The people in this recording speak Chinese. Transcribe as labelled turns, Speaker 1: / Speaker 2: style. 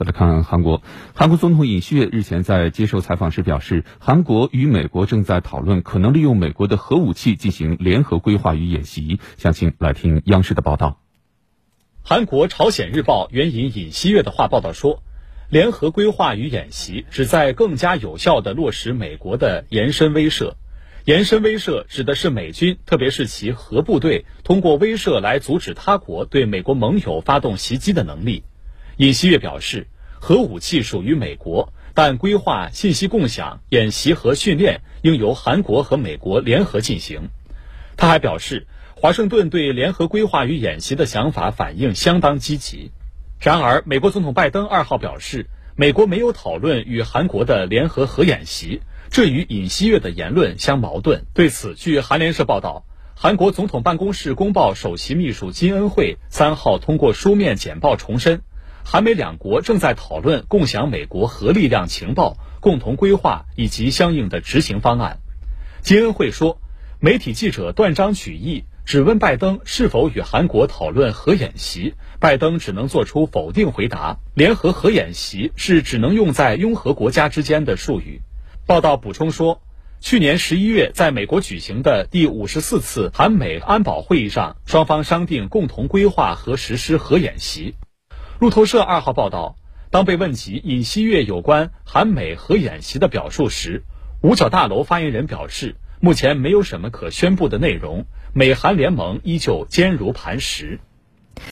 Speaker 1: 再来看韩国，韩国总统尹锡悦日前在接受采访时表示，韩国与美国正在讨论可能利用美国的核武器进行联合规划与演习。详情来听央视的报道。
Speaker 2: 韩国《朝鲜日报》援引尹锡悦的话报道说，联合规划与演习旨在更加有效地落实美国的延伸威慑。延伸威慑指的是美军，特别是其核部队，通过威慑来阻止他国对美国盟友发动袭击的能力。尹锡悦表示，核武器属于美国，但规划、信息共享、演习和训练应由韩国和美国联合进行。他还表示，华盛顿对联合规划与演习的想法反应相当积极。然而，美国总统拜登二号表示，美国没有讨论与韩国的联合核演习，这与尹锡悦的言论相矛盾。对此，据韩联社报道，韩国总统办公室公报首席秘书金恩惠三号通过书面简报重申。韩美两国正在讨论共享美国核力量情报、共同规划以及相应的执行方案。金恩惠说，媒体记者断章取义，只问拜登是否与韩国讨论核演习，拜登只能做出否定回答。联合核演习是只能用在拥核国家之间的术语。报道补充说，去年十一月在美国举行的第五十四次韩美安保会议上，双方商定共同规划和实施核演习。路透社二号报道，当被问及尹锡悦有关韩美核演习的表述时，五角大楼发言人表示，目前没有什么可宣布的内容，美韩联盟依旧坚如磐石。